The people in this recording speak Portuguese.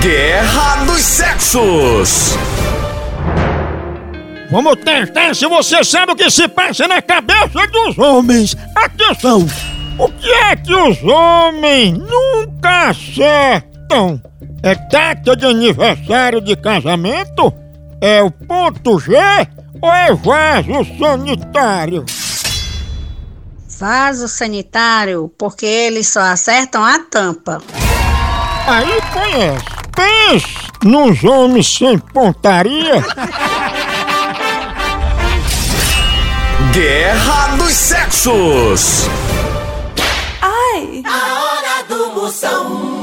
Guerra dos Sexos. Vamos testar se você sabe o que se passa na cabeça dos homens. Atenção! O que é que os homens nunca acertam? É data de aniversário de casamento? É o ponto G ou é vaso sanitário? Vaso sanitário, porque eles só acertam a tampa. Aí conhece. Pense nos homens sem pontaria. Guerra dos Sexos. A hora do Moção.